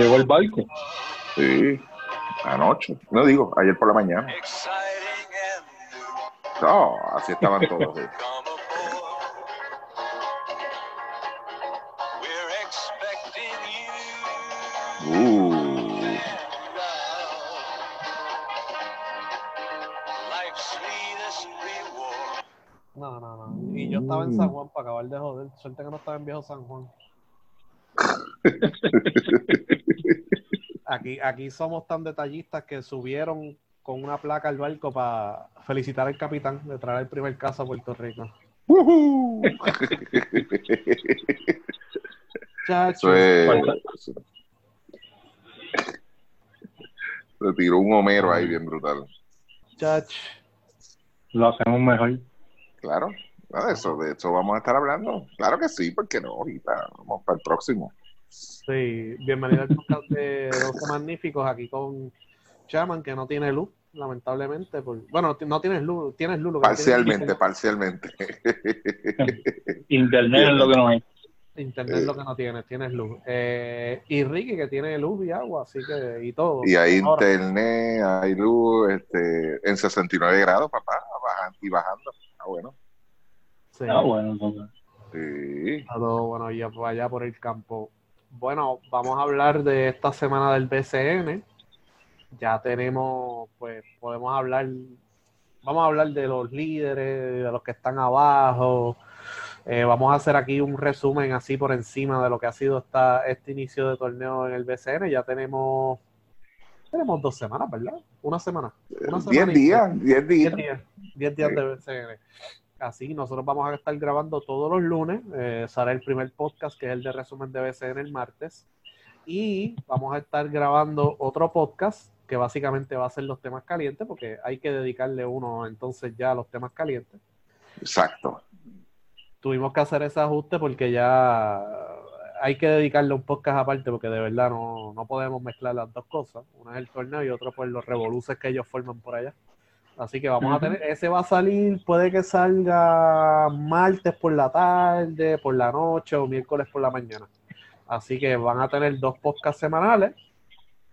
Llegó el barco. Sí, anoche. No digo, ayer por la mañana. No, así estaban todos. sí. Uh, No, no, no. Y yo estaba en San Juan para acabar de joder. Suerte que no estaba en viejo San Juan. Aquí, aquí somos tan detallistas que subieron con una placa al barco para felicitar al capitán de traer el primer caso a Puerto Rico. ujú. Chacho. Eso es. Se tiró un Homero ahí bien brutal. Chach. Lo hacemos mejor. Claro, no, de eso, de eso vamos a estar hablando. Claro que sí, porque no, ahorita vamos para el próximo. Sí, bienvenido al podcast de Doce Magníficos aquí con Chaman, que no tiene luz, lamentablemente. por- Bueno, no tienes luz, tienes luz. lo que no tienes Parcialmente, parcialmente. Internet es lo que nos hay. Internet es lo que no tienes, tienes luz. Eh, y Ricky que tiene luz y agua, así que, y todo. Y hay Ahora, internet, hay luz, este, en 69 grados, papá, bajan- y bajando. Ah, bueno. sí, Ah, bueno, entonces. Sí. está todo bueno por allá por el campo. Bueno, vamos a hablar de esta semana del BCN. Ya tenemos, pues, podemos hablar, vamos a hablar de los líderes, de los que están abajo. Eh, vamos a hacer aquí un resumen así por encima de lo que ha sido esta, este inicio de torneo en el BCN. Ya tenemos, tenemos dos semanas, ¿verdad? Una semana. Una 10 semana y- días, 10 días. 10 días, 10 días de BCN. Así, nosotros vamos a estar grabando todos los lunes. Eh, será el primer podcast, que es el de resumen de BCN el martes. Y vamos a estar grabando otro podcast, que básicamente va a ser los temas calientes, porque hay que dedicarle uno entonces ya a los temas calientes. Exacto. Tuvimos que hacer ese ajuste porque ya hay que dedicarle un podcast aparte, porque de verdad no, no podemos mezclar las dos cosas. Uno es el torneo y otro pues los revoluces que ellos forman por allá. Así que vamos a tener, ese va a salir, puede que salga martes por la tarde, por la noche o miércoles por la mañana. Así que van a tener dos podcasts semanales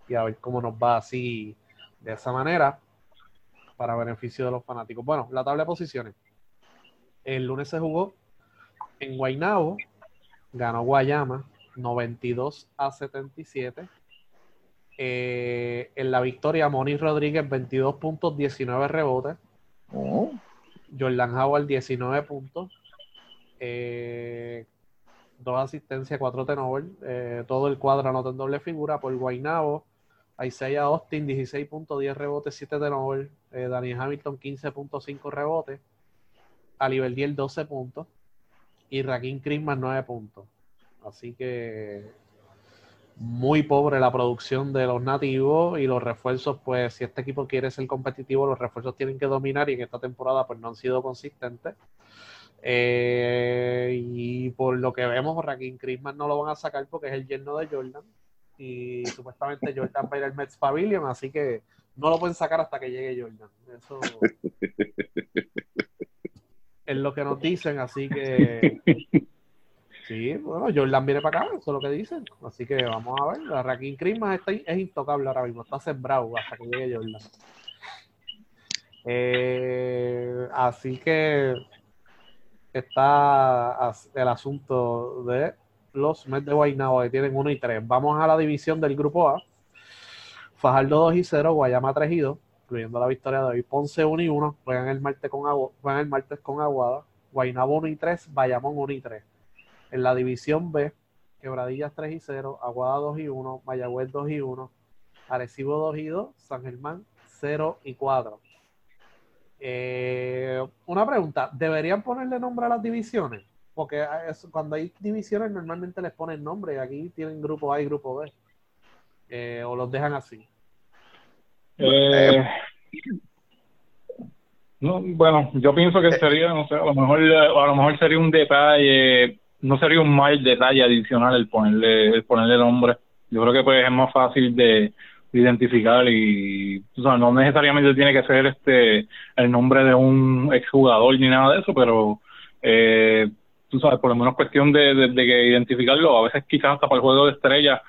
y a ver cómo nos va así de esa manera para beneficio de los fanáticos. Bueno, la tabla de posiciones. El lunes se jugó en Guaynabo, ganó Guayama 92 a 77. Eh, en la victoria, Moni Rodríguez 22 puntos, 19 rebotes. Oh, Jordan Howard 19 puntos. Eh, dos asistencias, cuatro turnovers. Eh, todo el cuadro anotó en doble figura por Guaynabo. Isaiah Austin 16 puntos, 10 rebotes, 7 turnovers. Eh, Daniel Hamilton 15.5 rebotes. Aliverdiel 12 puntos. Y Raquín Crisman 9 puntos. Así que muy pobre la producción de los nativos y los refuerzos, pues si este equipo quiere ser competitivo, los refuerzos tienen que dominar y en esta temporada pues no han sido consistentes. Eh, y por lo que vemos, Raquín Crisman no lo van a sacar porque es el yerno de Jordan y supuestamente Jordan va a ir al Mets Pavilion, así que no lo pueden sacar hasta que llegue Jordan. Eso es lo que nos dicen, así que sí, bueno, Jordan viene para acá, eso es lo que dicen. Así que vamos a ver, la Raquín Crisman es intocable ahora mismo, está sembrado hasta que llegue Jordan. Eh, así que está el asunto de los Mets de Guaynabo que tienen 1 y 3. Vamos a la división del grupo A. Fajardo 2 y 0, Guayama 3 y 2, incluyendo la victoria de hoy. Ponce 1 y 1, juegan el martes con, Agu- juegan el martes con Aguada. Guaynabo 1 y 3, Bayamón 1 y 3. En la división B, Quebradillas 3 y 0, Aguada 2 y 1, Mayagüez 2 y 1, Arecibo 2 y 2, San Germán 0 y 4. Eh, una pregunta, ¿deberían ponerle nombre a las divisiones? Porque es- cuando hay divisiones normalmente les ponen nombre y aquí tienen grupo A y grupo B. Eh, o los dejan así. Eh, no, bueno, yo pienso que sería, no sé, a lo mejor, a lo mejor sería un detalle, no sería un mal detalle adicional el ponerle, el ponerle nombre. Yo creo que pues es más fácil de identificar y o sea, no necesariamente tiene que ser este el nombre de un exjugador ni nada de eso, pero eh, tú sabes, por lo menos cuestión de, de, de que identificarlo, a veces quizás hasta para el juego de estrellas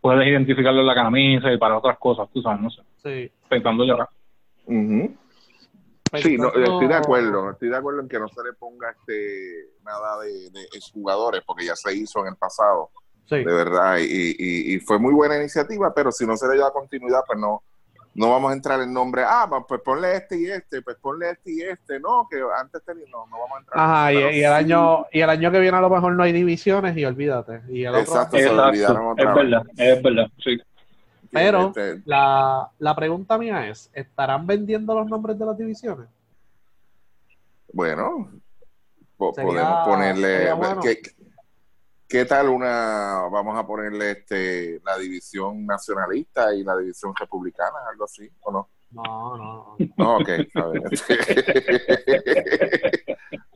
puedes identificarlo en la camisa y para otras cosas, tú sabes, no sé. Sí. Pensando. Ujú. Sí, no, estoy de acuerdo, estoy de acuerdo en que no se le ponga este nada de, de exjugadores, porque ya se hizo en el pasado, Sí. de verdad, y, y, y fue muy buena iniciativa, pero si no se le da continuidad, pues no, no vamos a entrar en nombre, ah, pues ponle este y este, pues ponle este y este, no, que antes tenía, no, no vamos a entrar. en Ajá, y, eso, pero y el sí, año y el año que viene a lo mejor no hay divisiones y olvídate. Y el otro Exacto. se lo olvidaron Exacto, otra es vez. verdad, es verdad, sí. Pero este, la, la pregunta mía es, ¿estarán vendiendo los nombres de las divisiones? Bueno, po- Sería- podemos ponerle. sería bueno. ¿qué, qué tal una. Vamos a ponerle este la división nacionalista y la división republicana, algo así, ¿o no? No, no. No, ok, a ver.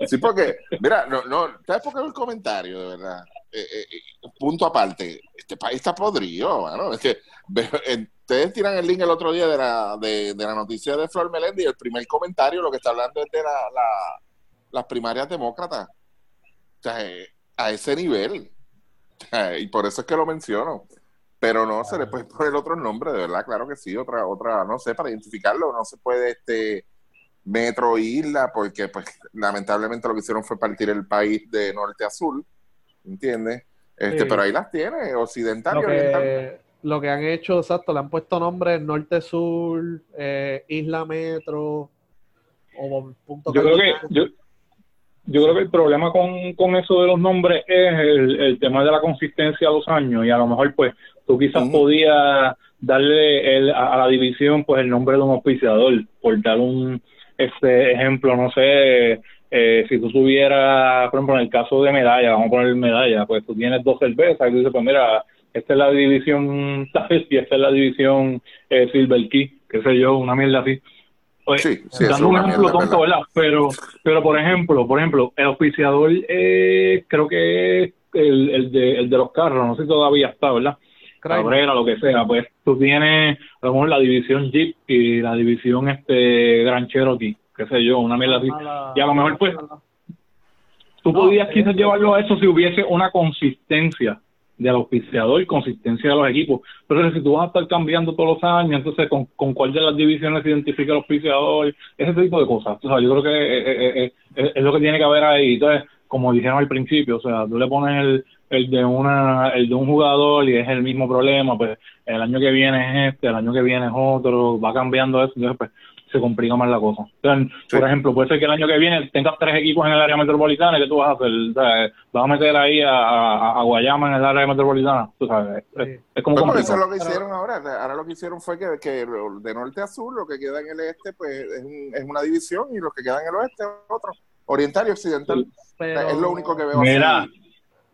Sí, porque, mira, no, no, ¿sabes por qué el comentario, de verdad? Eh, eh, eh, punto aparte, este país está podrido, mano. Es que ustedes tiran el link el otro día de la, de, de la noticia de Flor Melendi y el primer comentario lo que está hablando es de la, la- las primarias demócratas. Eh, a ese nivel. Y por eso es que lo menciono. Pero no se le puede poner otro nombre, de verdad, claro que sí, otra, otra, no sé, para identificarlo, no se puede este metro isla, porque pues lamentablemente lo que hicieron fue partir el país de norte a sur, ¿entiendes? Este, Sí. pero ahí las tiene, occidental Lo y oriental. que, lo que han hecho, exacto, le han puesto nombres norte-sur, eh, isla metro, o punto Yo creo que yo, yo creo que el problema con, con eso de los nombres es el, el tema de la consistencia a los años y a lo mejor pues tú quizás podías darle el, a, a la división pues el nombre de un auspiciador por dar un este ejemplo no sé eh, si tú tuvieras por ejemplo en el caso de medalla vamos a poner medalla pues tú tienes dos cervezas y tú dices pues mira esta es la división tal y esta es la división eh, Silver Key qué sé yo una mierda así pues, Sí, sí, dando un ejemplo mierda, tonto, ¿verdad? Pero, pero por ejemplo, por ejemplo, el auspiciador eh, creo que es el, el, de, el de los carros, no sé si todavía está, ¿verdad? Cabrera, lo que sea, pues tú tienes a lo mejor la división Jeep y la división este Gran Cherokee, qué sé yo, una mierda así. Y a lo mejor, pues, Tú No, podías quizás llevarlo a eso si hubiese una consistencia del auspiciador consistencia de los equipos. Pero si tú vas a estar cambiando todos los años, entonces con, con cuál de las divisiones se identifica el auspiciador, ese tipo de cosas. O sea, yo creo que eh, eh, eh, es lo que tiene que haber ahí. Entonces, como dijeron al principio, o sea, tú le pones el, el de una el de un jugador y es el mismo problema, pues el año que viene es este, el año que viene es otro, va cambiando eso, entonces pues se complica más la cosa. Sí. por ejemplo, puede ser que el año que viene tengas tres equipos en el área metropolitana, ¿qué tú vas a hacer? O sea, ¿Vas a meter ahí a, a, a Guayama en el área metropolitana? Tú sabes, es, Sí. es como Pues eso es lo que hicieron ahora. Ahora lo que hicieron fue que, que de norte a sur, lo que queda en el este, pues es, un- es una división y los que quedan en el oeste, otro. Oriental y occidental. Pero- Es lo único que veo Mira, así.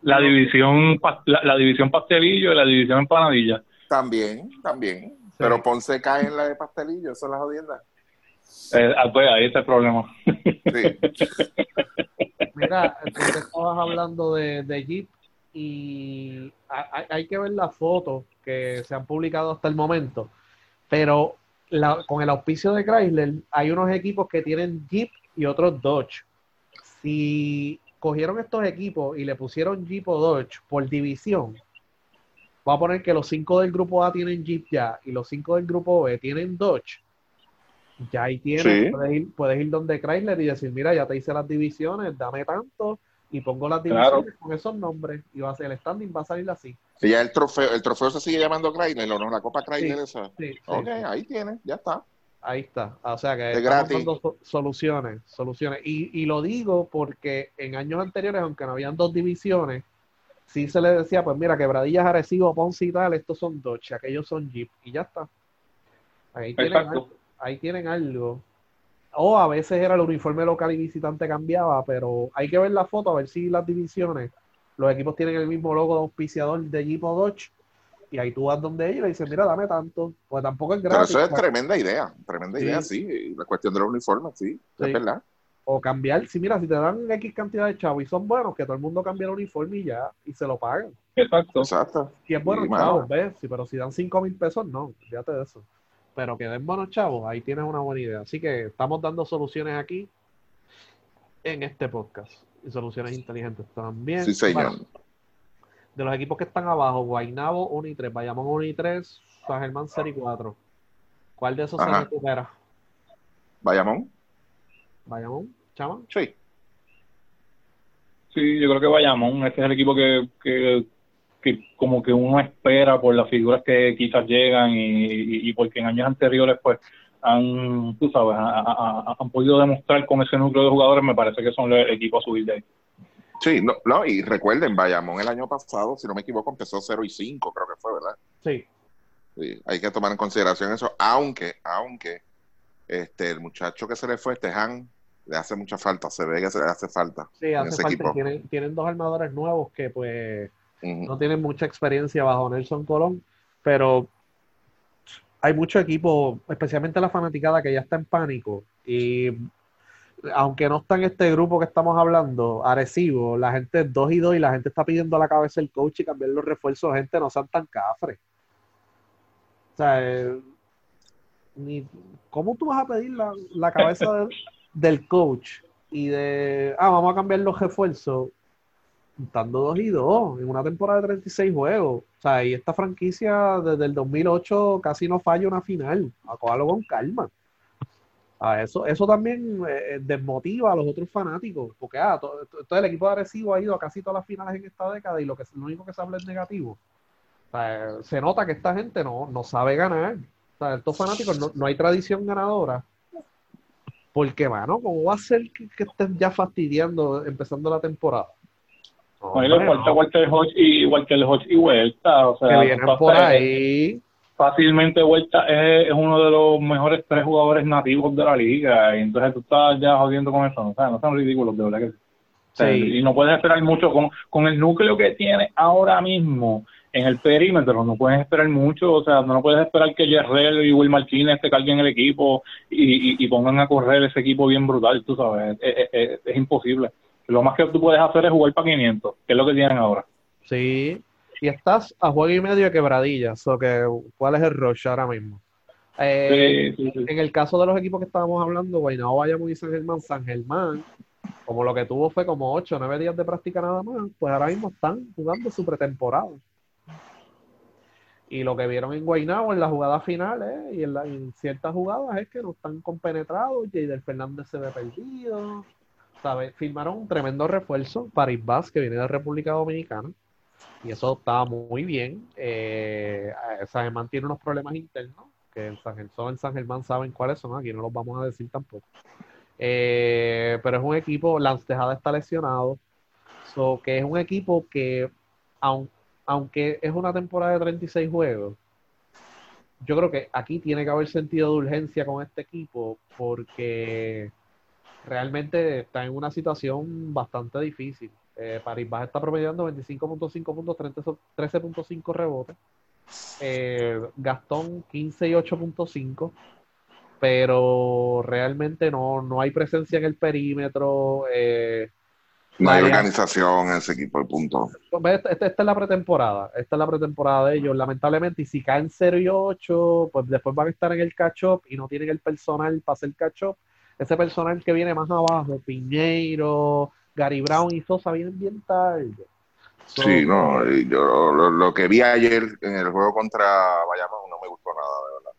la división la, la división pastelillo y la división empanadilla. También, también. Pero Ponce cae en la de pastelillo, eso es la jodienda. Eh, ah, pues ahí está el problema. Sí. Mira, tú te estabas hablando de, de Jeep y hay, hay que ver las fotos que se han publicado hasta el momento, pero la- con el auspicio de Chrysler hay unos equipos que tienen Jeep y otros Dodge. Si cogieron estos equipos y le pusieron Jeep o Dodge por división, va a poner que los cinco del grupo A tienen Jeep ya y los cinco del grupo B tienen Dodge. Ya ahí tienes, Sí. puedes, ir, puedes ir donde Chrysler y decir, mira, ya te hice las divisiones, dame tanto y pongo las Claro. divisiones con esos nombres y va a ser el standing va a salir así. Y ya el trofeo, el trofeo se sigue llamando Chrysler, ¿o no? La Copa Chrysler Sí. esa. Sí, Ok, ahí tiene, ya está. Ahí está. O sea que Es estamos dando so- soluciones, soluciones. Y, y lo digo porque en años anteriores, aunque no habían dos divisiones, sí se le decía, pues mira, quebradillas, Arecibo, Ponce y tal, estos son Dodge, aquellos son Jeep, y ya está. Ahí tienen, ahí tienen algo. O a veces era el uniforme local y visitante cambiaba, pero hay que ver la foto a ver si las divisiones, los equipos tienen el mismo logo de auspiciador de Jeep o Dodge, y ahí tú vas donde ellos y le dices, mira, dame tanto, pues tampoco es Pero gratis. eso es tremenda idea, tremenda Sí. idea, sí. La cuestión de los uniformes, sí, Sí. es verdad. O cambiar, si mira, si te dan X cantidad de chavos y son buenos, que todo el mundo cambie el uniforme y ya, y se lo pagan. Exacto. Exacto. Si es bueno, Sí, chavos, ¿ves? Sí, pero si dan 5 mil pesos, no, fíjate de eso. Pero que den buenos chavos, ahí tienes una buena idea. Así que estamos dando soluciones aquí en este podcast. Y soluciones inteligentes también. Sí, señor. Bueno, de los equipos que están abajo, Guaynabo 1 y 3, Bayamón 1 y 3, San Germán 0 y 4. ¿Cuál de esos se Ajá. recupera? Bayamón. ¿Bayamón? ¿Chama? Sí. Sí, yo creo que Bayamón, este es el equipo que, que, que como que uno espera por las figuras que quizás llegan y, y, y porque en años anteriores pues han, tú sabes, ha- ha- ha- han podido demostrar con ese núcleo de jugadores, me parece que son el equipo a subir de ahí. Sí, no, no, y recuerden, Bayamón el año pasado, si no me equivoco, empezó 0 y 5, creo que fue, ¿verdad? Sí. Sí, hay que tomar en consideración eso, aunque, aunque este el muchacho que se le fue, Tejan, le hace mucha falta, se ve que se le hace falta Sí, en hace ese falta. equipo. Tienen, tienen dos armadores nuevos que pues No tienen mucha experiencia bajo Nelson Colón, pero hay mucho equipo, especialmente la fanaticada que ya está en pánico y aunque no está en este grupo que estamos hablando, Arecibo, la gente es 2 y 2 y la gente está pidiendo la cabeza el coach y cambiar los refuerzos, gente, no sean tan cafres. O sea, eh, ni, ¿cómo tú vas a pedir la, la cabeza de- del coach y de, ah, vamos a cambiar los refuerzos estando 2 y 2 en una temporada de 36 juegos? O sea, y esta franquicia desde el 2008 casi no falla una final. Acójalo con calma. Ah, eso, eso también eh, desmotiva a los otros fanáticos, porque ah, to- to- todo el equipo de Arecibo ha ido a casi todas las finales en esta década y lo, que, lo único que se habla es negativo. Eh, se nota que esta gente no, no sabe ganar. O sea, estos fanáticos no, no hay tradición ganadora. Porque, mano, ¿cómo va a ser que, que estén ya fastidiando empezando la temporada? No, A mí le hombre, falta. Walter Hodge y Walter Hodge y Vuelta, o sea, que vienen tú por estás- ahí. fácilmente Vuelta es, es uno de los mejores tres jugadores nativos de la liga y entonces tú estás ya jodiendo con eso, o sea, no son ridículos, de verdad que sí. O sea, Sí. Y no puedes esperar mucho con, con el núcleo que tiene ahora mismo en el perímetro, no puedes esperar mucho, o sea, no puedes esperar que Yerrell y Will Martínez te carguen el equipo y, y, y pongan a correr ese equipo bien brutal, tú sabes, es, es- es- es imposible. Lo más que tú puedes hacer es jugar para 500, que es lo que tienen ahora. Sí. Y estás a juego y medio de quebradilla. So que, ¿Cuál es el rush ahora mismo? Eh, Sí, sí, sí. En el caso de los equipos que estábamos hablando, Guaynabo, Bayamón y San Germán, San Germán, como lo que tuvo fue como 8 o 9 días de práctica nada más, pues ahora mismo están jugando su pretemporada. Y lo que vieron en Guaynabo en las jugadas finales y en, la- en ciertas jugadas es que no están compenetrados, Jaider Fernández se ve perdido, Firmaron un tremendo refuerzo, Paris Vaz, que viene de República Dominicana, y eso estaba muy bien. Eh, San Germán tiene unos problemas internos, que en San Germán, en San Germán saben cuáles son, aquí no los vamos a decir tampoco. Eh, pero es un equipo, Lance Tejada está lesionado, so que es un equipo que, aun- aunque es una temporada de 36 juegos, yo creo que aquí tiene que haber sentido de urgencia con este equipo porque realmente está en una situación bastante difícil. Eh, Paris Baja está promediando 25.5 puntos, 30 13.5 rebotes. Eh, Gastón 15 y 8.5. Pero realmente no, no hay presencia en el perímetro. eh, No hay organización en ese equipo, de punto. Esta, esta- esta es la pretemporada. Esta es la pretemporada de ellos. Lamentablemente, y si caen 0 y 8, pues después van a estar en el catch-up y no tienen el personal para hacer catch-up. Ese personal que viene más abajo, Piñeiro, Gary Brown y Sosa, vienen bien tarde. So, Sí, no, yo lo, lo que vi ayer en el juego contra Bayamón no me gustó nada, de verdad.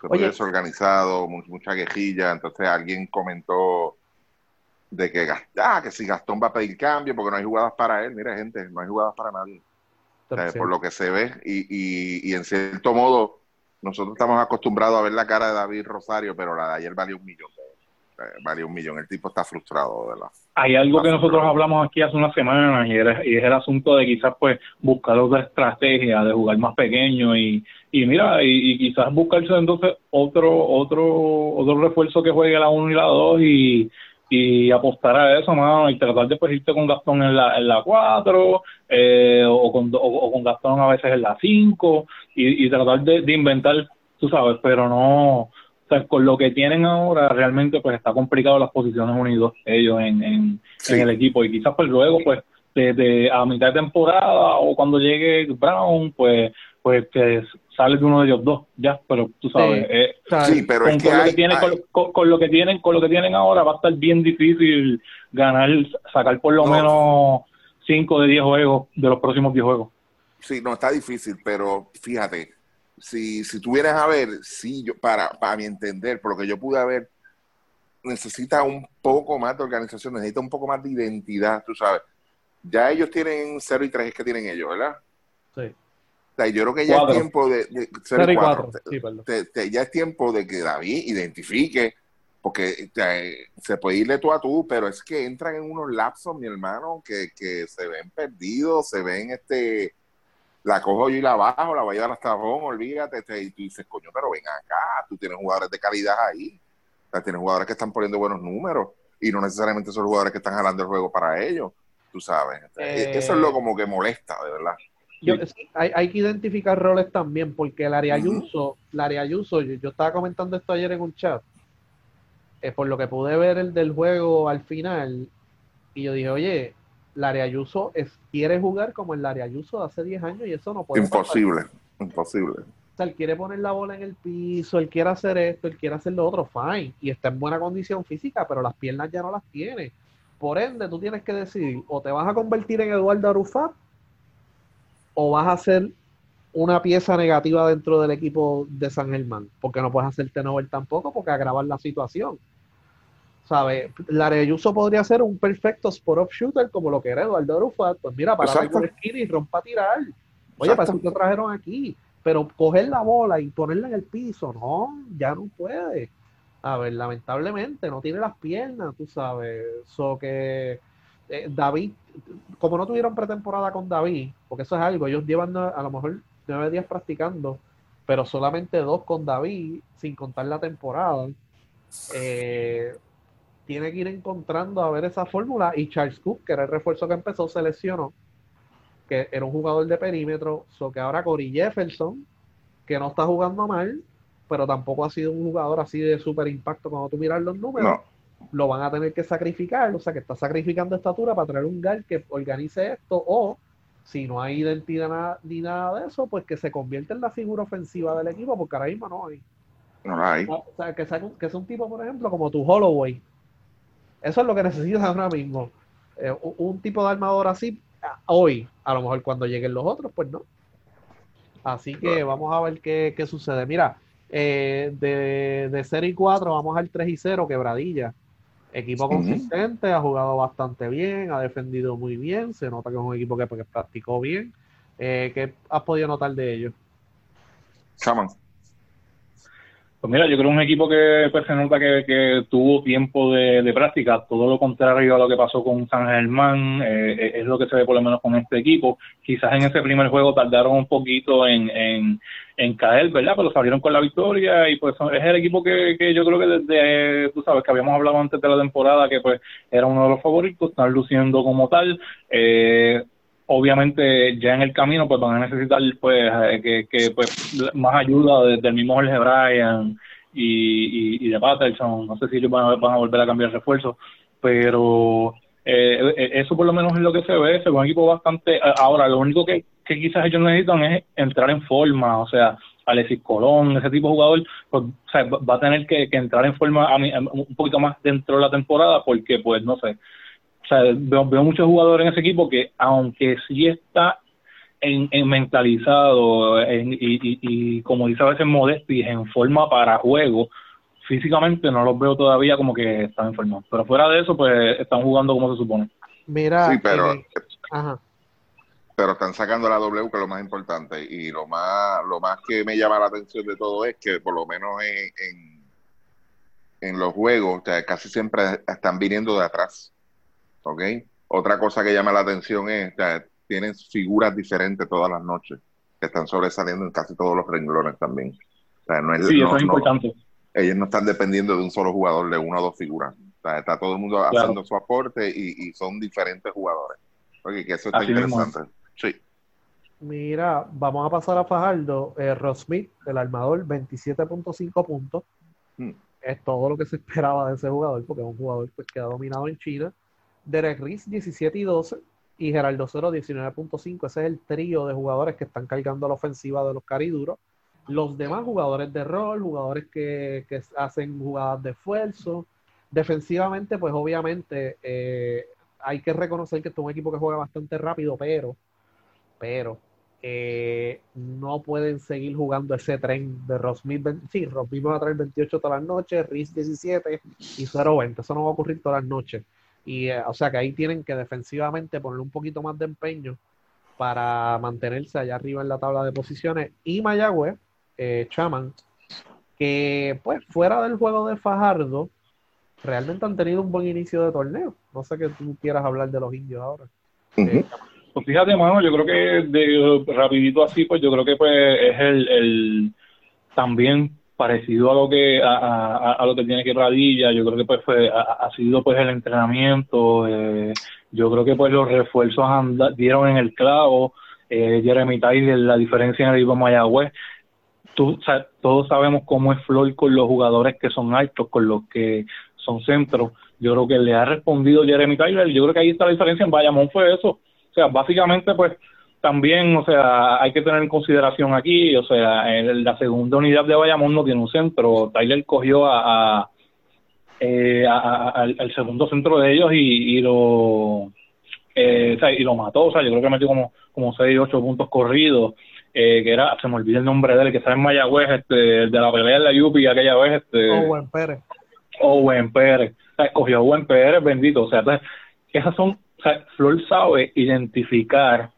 Se Oye. desorganizado, mu- mucha quejilla, entonces alguien comentó de que, ah, que si Gastón va a pedir cambio porque no hay jugadas para él. Mira, gente, no hay jugadas para nadie. O sea, por lo que se ve y, y, y en cierto modo nosotros estamos acostumbrados a ver la cara de David Rosario, pero la de ayer valió un millón. eh, valió un millón. El tipo está frustrado, ¿verdad? Hay algo que nosotros hablamos aquí hace unas semanas y, era- y es el asunto de quizás pues buscar otra estrategia de jugar más pequeño y, y mira, y, y quizás buscarse entonces otro otro otro refuerzo que juegue la 1 y la 2 y, y apostar a eso, mano, y tratar de pues irte con Gastón en la en la 4 eh, o, con, o, o con Gastón a veces en la 5 y, y tratar de, de inventar, tú sabes, pero no o sea, con lo que tienen ahora realmente pues está complicado las posiciones unidos ellos en, en, Sí. en el equipo y quizás pues luego pues de, de- a mitad de temporada o cuando llegue Brown pues pues que sale de uno de ellos dos ya pero tú sabes Sí. eh, Sí, pero con, es que con lo que tienen con, con- con lo que tienen con lo que tienen ahora va a estar bien difícil ganar sacar por lo No. menos 5 de 10 juegos de los próximos 10 juegos. Sí, no, está difícil, pero fíjate, si, si tú a ver, sí, yo, para, para mi entender, por lo que yo pude ver, necesita un poco más de organización, necesita un poco más de identidad, tú sabes. Ya ellos tienen 0 y 3 es que tienen ellos, ¿verdad? Sí. O sea, yo creo que ya es tiempo de, de 0 y 4. ya es tiempo de que David identifique, porque se puede irle tú a tú, pero es que entran en unos lapsos, mi hermano, que, que se ven perdidos, se ven este la cojo yo y la bajo, la voy a llevar hasta Ron, olvídate, este, y tú dices, coño, pero ven acá, tú tienes jugadores de calidad ahí, o sea, tienes jugadores que están poniendo buenos números, y no necesariamente son jugadores que están jalando el juego para ellos, tú sabes. Este, eso es lo eh, como que molesta, de verdad. Yo, hay, hay, que identificar roles también, porque el área Ayuso, el área Ayuso, yo, estaba comentando esto ayer en un chat, eh, por lo que pude ver el del juego al final, y yo dije, oye, Larry Ayuso es, quiere jugar como el Larry Ayuso de hace 10 años y eso no puede Imposible, imposible. O sea, él quiere poner la bola en el piso, él quiere hacer esto, él quiere hacer lo otro, fine. Y está en buena condición física, pero las piernas ya no las tiene. Por ende, tú tienes que decidir, o te vas a convertir en Eduardo Arufat, o vas a ser una pieza negativa dentro del equipo de San Germán, porque no puedes hacerte novel tampoco, porque agravar la situación. ¿Sabes? Lareyuso podría ser un perfecto spot-up shooter como lo que era Eduardo Arufat. Pues mira, para la esquina y rompa a tirar. Oye, para eso te trajeron aquí. Pero coger la bola y ponerla en el piso, no, ya no puede. A ver, lamentablemente, no tiene las piernas, tú sabes. So que eh, David, como no tuvieron pretemporada con David, porque eso es algo, ellos llevan a lo mejor nueve días practicando, pero solamente dos con David, sin contar la temporada. Eh, tiene que ir encontrando a ver esa fórmula. Y Charles Cook, que era el refuerzo que empezó, se lesionó, que era un jugador de perímetro. So que ahora Corey Jefferson, que no está jugando mal, pero tampoco ha sido un jugador así de super impacto cuando tú miras los números. Lo van a tener que sacrificar, o sea que está sacrificando estatura para traer un gal que organice esto, o si no hay identidad ni nada de eso, pues que se convierta en la figura ofensiva del equipo, porque ahora mismo no hay. No hay. O sea, que, sea, que es un tipo, por ejemplo, como tu Holloway, eso es lo que necesitas ahora mismo. Eh, un tipo de armador así, hoy, a lo mejor cuando lleguen los otros, pues no. Así que vamos a ver qué, sucede. Mira, eh, de, de 0 y 4 vamos al 3 y 0, quebradilla. Equipo consistente, ha jugado bastante bien, ha defendido muy bien, se nota que es un equipo que, practicó bien. Eh, ¿Qué has podido notar de ellos? Chaman. Pues mira, yo creo un equipo que pues, se nota que, tuvo tiempo de, práctica, todo lo contrario a lo que pasó con San Germán, eh, eh, es lo que se ve por lo menos con este equipo. Quizás en ese primer juego tardaron un poquito en, en, caer, ¿verdad? Pero salieron con la victoria y pues es el equipo que, que yo creo que desde, tú sabes, que habíamos hablado antes de la temporada, que pues era uno de los favoritos, están luciendo como tal. Eh, obviamente ya en el camino pues van a necesitar pues eh, que, pues más ayuda del mismo Jorge Bryan y, y, de Patterson. No sé si ellos van a, van a volver a cambiar refuerzos pero eh, eh, eso por lo menos es lo que se ve. Es un equipo bastante ahora lo único que, que quizás ellos necesitan es entrar en forma o sea Alexis Colón, ese tipo de jugador, pues, va a tener que, que entrar en forma a un poquito más dentro de la temporada porque, pues, no sé, o sea, veo, muchos jugadores en ese equipo que, aunque sí está en, mentalizado y, como dice a veces Modesti, en forma para juego, físicamente no los veo todavía como que están en forma. Pero fuera de eso, pues están jugando como se supone. Mira, sí, pero, eh, pero están sacando la W, que es lo más importante. Y lo más, lo más que me llama la atención de todo es que, por lo menos en, en, los juegos, casi siempre están viniendo de atrás. ¿Ok? Otra cosa que llama la atención es que tienen figuras diferentes todas las noches, que están sobresaliendo en casi todos los renglones también. sí, eso es importante. Ellos no están dependiendo de un solo jugador, de una o dos figuras. está todo el mundo haciendo su aporte y, son diferentes jugadores. Que eso está interesante. Sí. Mira, vamos a pasar a Fajardo. Eh, el armador, 27.5 puntos. Mm. Es todo lo que se esperaba de ese jugador, porque es un jugador pues, que ha dominado en China. Derek Riz 17 y 12 y Geraldo Cero 19.5. Ese es el trío de jugadores que están cargando la ofensiva de los cariduros. Los demás jugadores de rol, jugadores que, hacen jugadas de esfuerzo. Defensivamente, pues obviamente eh, hay que reconocer que es un equipo que juega bastante rápido, pero, pero eh, no pueden seguir jugando ese tren de Rosmith. Sí, Rosmith va a traer 28 todas las noches, Riz 17 y 0-20. Eso no va a ocurrir todas las noches. Y, eh, o sea que ahí tienen que defensivamente poner un poquito más de empeño para mantenerse allá arriba en la tabla de posiciones. Y Mayagüez, eh, Chaman, que pues fuera del juego de Fajardo, realmente han tenido un buen inicio de torneo. No sé que tú quieras hablar de los indios ahora. Pues fíjate, mano, yo creo que de rapidito así, pues yo creo que pues es el, el también parecido a lo que a, a, lo que tiene que Radilla, yo creo que pues fue ha, sido pues el entrenamiento, eh, yo creo que pues los refuerzos dieron en el clavo, eh, Jeremy Tyler, la diferencia en el equipo Mayagüez, Tú, todos sabemos cómo es Flor con los jugadores que son altos, con los que son centros. Yo creo que le ha respondido Jeremy Tyler. Yo creo que ahí está la diferencia en Bayamón fue eso. O sea, básicamente, pues también, o sea, hay que tener en consideración aquí, o sea, en la segunda unidad de Bayamón no tiene un centro. Tyler cogió a, eh, al, segundo centro de ellos y, lo eh, y lo mató. O sea, yo creo que metió como, como 6, 8 puntos corridos. Eh, que era, se me olvida el nombre de él, que está en Mayagüez, este, de la pelea de la Yupi aquella vez. Este, Owen Pérez. Owen Pérez. O sea, cogió a Owen Pérez, bendito. O sea, entonces, esas son Flor sabe identificar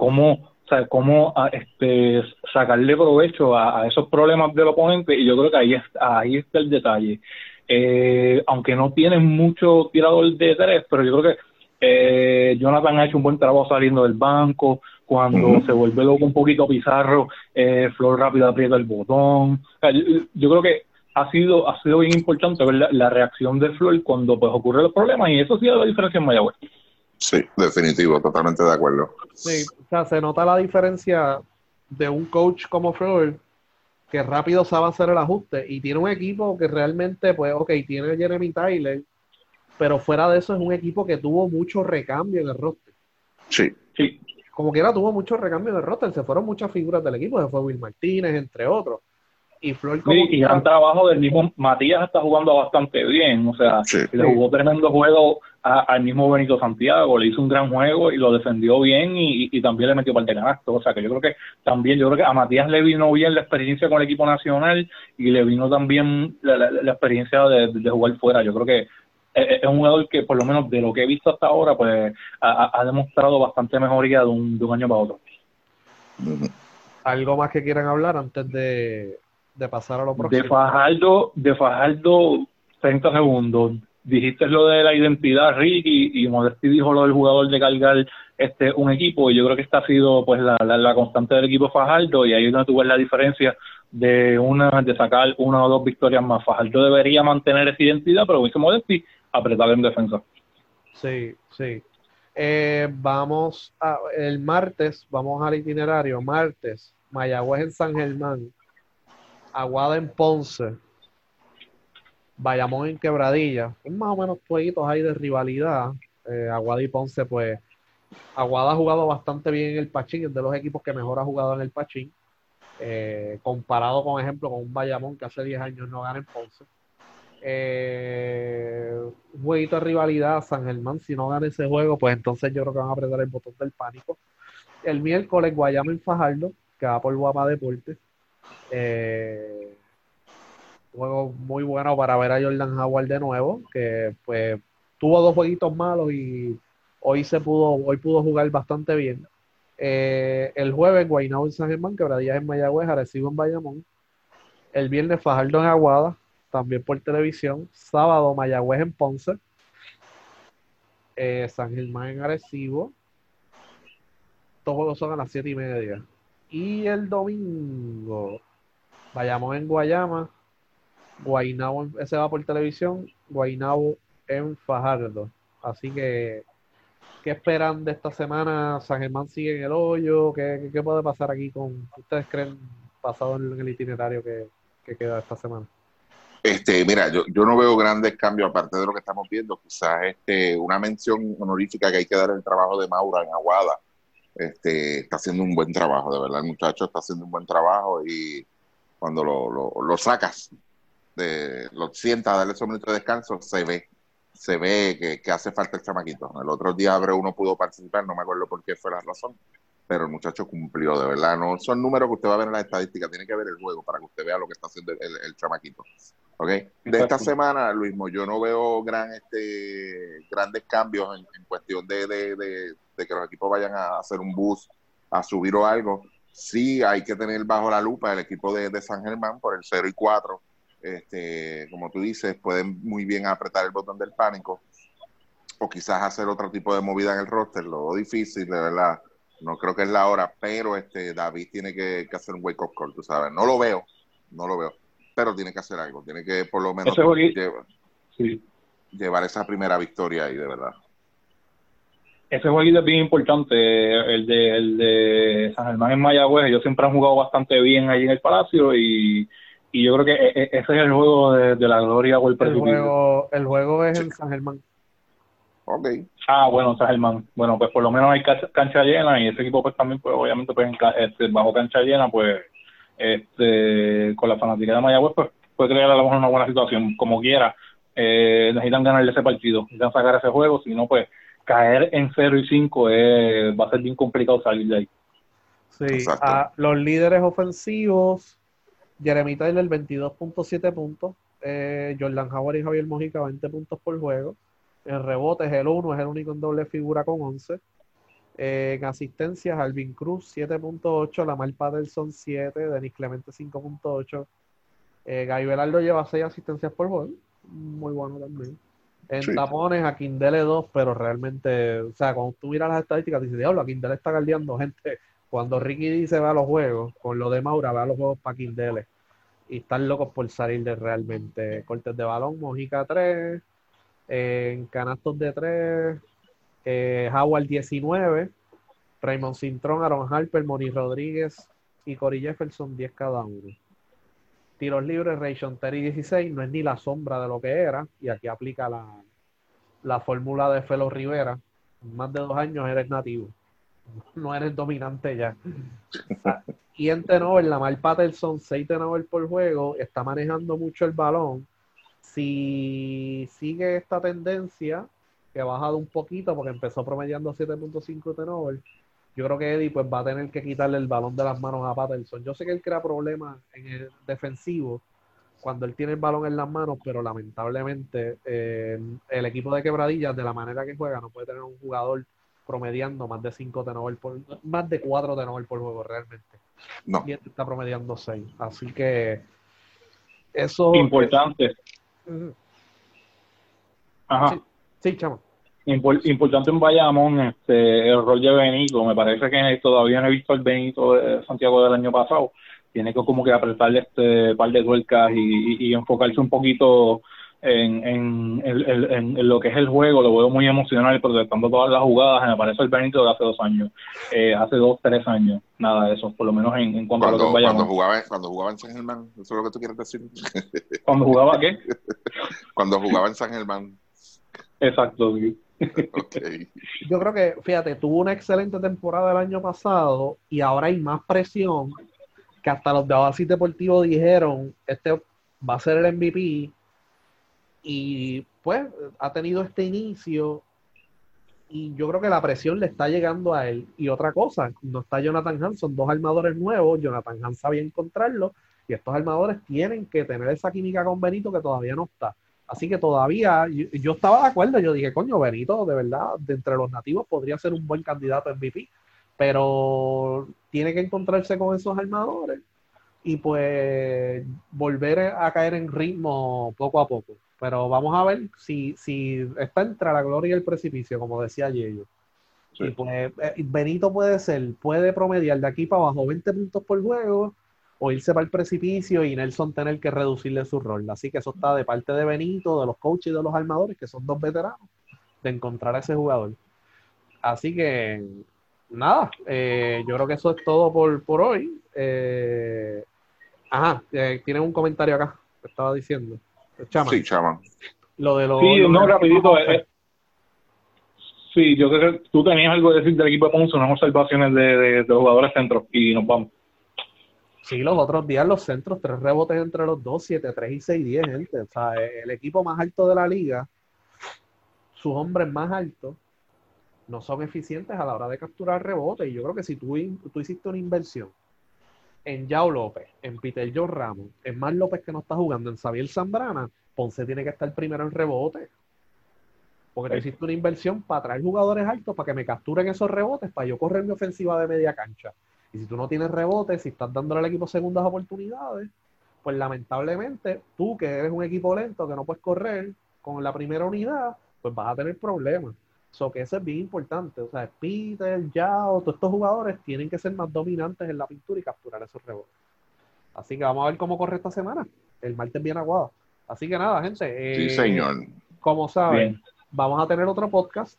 cómo, o sea, cómo ah, este, sacarle provecho a, esos problemas del oponente y yo creo que ahí, está, ahí está el detalle. Eh, aunque no tiene mucho tirador de tres, pero yo creo que eh, Jonathan ha hecho un buen trabajo saliendo del banco, cuando se vuelve loco un poquito Pizarro, eh, Flor rápido aprieta el botón. yo, creo que ha sido ha sido bien importante ver la, reacción de Flor cuando pues ocurre los problemas y eso sí da la diferencia en Mayagüez. Sí, definitivo, totalmente de acuerdo. Sí, o sea, se nota la diferencia de un coach como Flor que rápido sabe hacer el ajuste y tiene un equipo que realmente, pues, ok, tiene Jeremy Tyler, pero fuera de eso es un equipo que tuvo mucho recambio en el roster. Sí. Sí. Como quiera, tuvo mucho recambio en el roster, se fueron muchas figuras del equipo, se fue Will Martínez, entre otros y Flor como y gran trabajo del mismo Matías está jugando bastante bien o sea le jugó tremendo juego al mismo Benito Santiago le hizo un gran juego y lo defendió bien y, también le metió parte de canasto o sea que yo creo que también yo creo que a Matías le vino bien la experiencia con el equipo nacional y le vino también la, experiencia de, jugar fuera yo creo que es, un jugador que por lo menos de lo que he visto hasta ahora pues ha, demostrado bastante mejoría de un, de un año para otro. Algo más que quieran hablar antes de de pasar a lo próximo. De Fajardo, de Fajardo, 30 segundos. Dijiste lo de la identidad, Ricky, y Modesti dijo lo del jugador de cargar este un equipo, y yo creo que esta ha sido pues la, la, constante del equipo Fajardo, y ahí es donde tú ves la diferencia de una de sacar una o dos victorias más. Fajardo debería mantener esa identidad, pero dice Modesti apretar en defensa. Sí, sí. Eh, vamos a, el martes, vamos al itinerario. Martes, Mayagüez en San Germán. Aguada en Ponce, Bayamón en Quebradilla, es más o menos jueguitos ahí de rivalidad. Eh, Aguada y Ponce, pues Aguada ha jugado bastante bien en el Pachín, es de los equipos que mejor ha jugado en el Pachín, eh, comparado con ejemplo con un Bayamón que hace 10 años no gana en Ponce. Eh, un jueguito de rivalidad, San Germán, si no gana ese juego, pues entonces yo creo que van a apretar el botón del pánico. El miércoles, Guayama en Fajardo, que va por Guapa Deportes. Eh, juego muy bueno para ver a Jordan Howard de nuevo, que pues tuvo dos jueguitos malos y hoy se pudo, hoy pudo jugar bastante bien. Eh, el jueves Guaynabo en San Germán, Quebradillas en Mayagüez, Arecibo en Bayamón. El viernes Fajardo en Aguada, también por televisión. Sábado Mayagüez en Ponce. Eh, San Germán en Arecibo. Estos juegos son a las siete y media. Y el domingo, vayamos en Guayama, Guainabo, ese va por televisión, Guainabo en Fajardo. Así que, ¿qué esperan de esta semana? ¿San Germán sigue en el hoyo? ¿Qué, qué puede pasar aquí con, ustedes creen, pasado en el itinerario que, queda esta semana? Este, mira, yo, yo no veo grandes cambios aparte de lo que estamos viendo. Quizás este, una mención honorífica que hay que dar el trabajo de Maura en Aguada este, está haciendo un buen trabajo, de verdad, el muchacho está haciendo un buen trabajo y cuando lo, sacas, de, lo sientas, darle esos minutos de descanso, se ve, se ve que, hace falta el chamaquito. El otro día Abreu no pudo participar, no me acuerdo por qué fue la razón, pero el muchacho cumplió, de verdad. No son números que usted va a ver en las estadísticas, tiene que ver el juego para que usted vea lo que está haciendo el, chamaquito. ¿Ok? De esta semana, Luis, yo no veo gran, este, grandes cambios en, cuestión de, de, que los equipos vayan a hacer un boost, a subir o algo. Sí, hay que tener bajo la lupa el equipo de, San Germán por el 0 y 4 este, como tú dices, pueden muy bien apretar el botón del pánico o quizás hacer otro tipo de movida en el roster, lo difícil, de verdad. No creo que es la hora, pero este David tiene que, hacer un wake up call, tú sabes. No lo veo, no lo veo, pero tiene que hacer algo, tiene que por lo menos llevar, esa primera victoria ahí, de verdad. Ese jueguito es bien importante, el de, el de San Germán en Mayagüez. Ellos siempre han jugado bastante bien ahí en el Palacio y y yo creo que e, e, ese es el juego de, la gloria o el. El juego, el juego es en San Germán. Ok. Ah, bueno, San Germán. Bueno, pues por lo menos hay cancha llena y ese equipo pues también, pues obviamente, pues este, bajo cancha llena, pues este con la fanática de Mayagüez, pues puede crear a lo mejor una buena situación. Como quiera, eh, necesitan ganar ese partido, necesitan sacar ese juego, si no, pues caer en 0 y 5 va a ser bien complicado salir de ahí. Sí, a los líderes ofensivos Jeremy Tyler 22.7 puntos. Eh, Jordan Howard y Javier Mojica 20 puntos por juego. En rebote es el 1, es el único en doble figura con 11. En asistencias, Alvin Cruz 7.8, Lamar Patterson 7, Denis Clemente 5.8. Eh, Guy Velardo lleva 6 asistencias por juego. Muy bueno también. En tapones, a Kindele 2, pero realmente, o sea, cuando tú miras las estadísticas, dices, diablo, a Kindele está galdeando gente cuando Ricky dice va a los juegos, con lo de Maura, va a los juegos para Kindele. Y están locos por salir de realmente. Cortes de balón, Mojica 3, en canastos de 3, eh, Howard 19, Raymond Cintrón, Aaron Harper, Moni Rodríguez y Cory Jefferson 10 cada uno. Tiros libres, Rayshon Terry 16, no es ni la sombra de lo que era, y aquí aplica la, la fórmula de Felo Rivera. más de dos años eres nativo no eres dominante ya. Y en Tenover, Lamar Patterson, 6 Tenover por juego, está manejando mucho el balón. Si sigue esta tendencia, que ha bajado un poquito porque empezó promediando 7.5 Tenover, yo creo que Eddie pues va a tener que quitarle el balón de las manos a Patterson. Yo sé que él crea problemas en el defensivo cuando él tiene el balón en las manos, pero lamentablemente eh, el equipo de quebradillas, de la manera que juega, no puede tener un jugador promediando más de 5 Tenover por más de 4 Tenover por juego realmente. No. Y este está promediando 6. Así que eso importante. Ajá. Sí, chamo. importante en Bayamón, este, el rol de Benito. Me parece que todavía no he visto el Benito de Santiago del año pasado. Tiene que como que apretarle este par de tuercas y, y enfocarse un poquito en, en, lo que es el juego, lo veo muy emocional protestando todas las jugadas. Me parece el Benito de hace dos años, eh, hace dos, tres años, nada de eso, por lo menos en, cuanto cuando, a lo que Cuando jugaba, cuando jugaba en San Germán, ¿eso es lo que tú quieres decir? ¿Cuando jugaba qué? cuando jugaba en San Germán. Exacto, Yo creo que, fíjate, tuvo una excelente temporada el año pasado y ahora hay más presión que hasta los de Oasis Deportivo dijeron, este va a ser el MVP y pues ha tenido este inicio y yo creo que la presión le está llegando a él. Y otra cosa, no está Jonathan Hans, son dos armadores nuevos, Jonathan Hans sabía encontrarlo y estos armadores tienen que tener esa química con Benito que todavía no está. Así que todavía yo, estaba de acuerdo, yo dije, coño, Benito, de verdad, de entre los nativos podría ser un buen candidato a MVP, pero tiene que encontrarse con esos armadores y pues volver a caer en ritmo poco a poco. Pero vamos a ver si, si está entre la gloria y el precipicio, como decía Yello. Y pues eh, Benito puede ser, puede promediar de aquí para abajo 20 puntos por juego o irse para el precipicio y Nelson tener que reducirle su rol. Así que eso está de parte de Benito, de los coaches y de los armadores, que son dos veteranos, de encontrar a ese jugador. Así que, nada, eh, yo creo que eso es todo por, por hoy. Eh, ajá, tienen un comentario acá, que estaba diciendo. Sí, Chama. Lo de los. Sí, no, rapidito. Eh, sí, yo creo que tú tenías algo que decir del equipo de Ponce, unas observaciones de, de, los jugadores centros y nos vamos. Sí, los otros días los centros, tres rebotes entre los dos, 7-3 y 6-10, gente. O sea, el equipo más alto de la liga sus hombres más altos no son eficientes a la hora de capturar rebote. Y yo creo que si tú, tú hiciste una inversión en Yao López, en Peter John Ramos, en Mar López que no está jugando, en Xavier Zambrana, Ponce tiene que estar primero en rebote. Porque tú hiciste una inversión para traer jugadores altos para que me capturen esos rebotes, para yo correr mi ofensiva de media cancha. Y si tú no tienes rebotes, si estás dándole al equipo segundas oportunidades, pues lamentablemente tú que eres un equipo lento, que no puedes correr con la primera unidad, pues vas a tener problemas. So que eso es bien importante. O sea, Peter, Yao, todos estos jugadores tienen que ser más dominantes en la pintura y capturar esos rebotes. Así que vamos a ver cómo corre esta semana. El martes bien aguado. Así que nada, gente. sí, eh, señor. Como saben, vamos a tener otro podcast.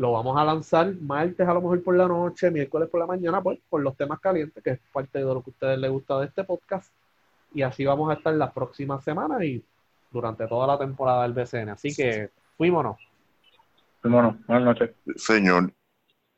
Lo vamos a lanzar martes a lo mejor por la noche, miércoles por la mañana, pues, por los temas calientes, que es parte de lo que a ustedes les gusta de este podcast. Y así vamos a estar las próximas semanas y durante toda la temporada del BCN. Así que fuímonos. Fuímonos. Buenas noches. Señor.